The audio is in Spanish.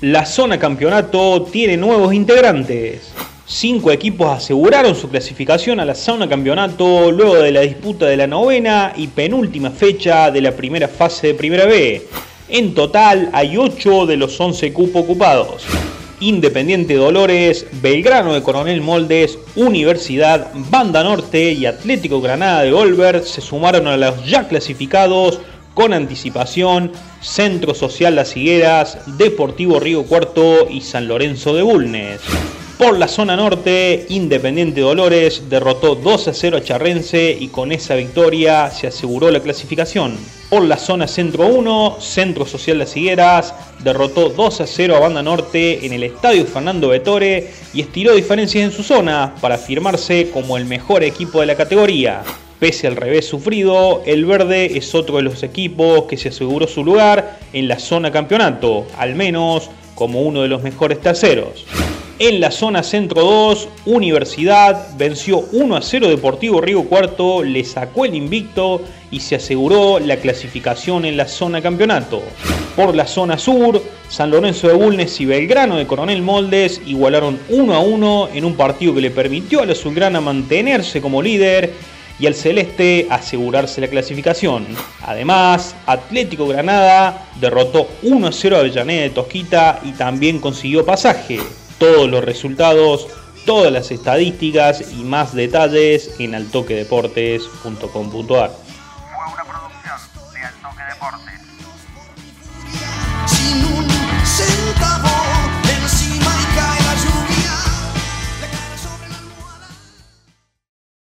La zona campeonato tiene nuevos integrantes. Cinco equipos aseguraron su clasificación a la zona campeonato luego de la disputa de la novena y penúltima fecha de la primera fase de Primera B. En total hay 8 de los 11 cupos ocupados. Independiente Dolores, Belgrano de Coronel Moldes, Universidad, Banda Norte y Atlético Granada de Olver se sumaron a los ya clasificados con anticipación Centro Social Las Higueras, Deportivo Río Cuarto y San Lorenzo de Bulnes. Por la zona norte, Independiente Dolores derrotó 2 a 0 a Charrense y con esa victoria se aseguró la clasificación. Por la zona centro 1, Centro Social Las Higueras derrotó 2 a 0 a Banda Norte en el Estadio Fernando Betore y estiró diferencias en su zona para afirmarse como el mejor equipo de la categoría. Pese al revés sufrido, el verde es otro de los equipos que se aseguró su lugar en la zona campeonato, al menos como uno de los mejores terceros. En la zona centro 2, Universidad venció 1 a 0 Deportivo Río Cuarto, le sacó el invicto y se aseguró la clasificación en la zona campeonato. Por la zona sur, San Lorenzo de Bulnes y Belgrano de Coronel Moldes igualaron 1 a 1 en un partido que le permitió a la Azulgrana mantenerse como líder y al celeste asegurarse la clasificación. Además, Atlético Granada derrotó 1-0 a Avellaneda de Tosquita y también consiguió pasaje. Todos los resultados, todas las estadísticas y más detalles en altoquedeportes.com.ar. Fue una producción de Altoque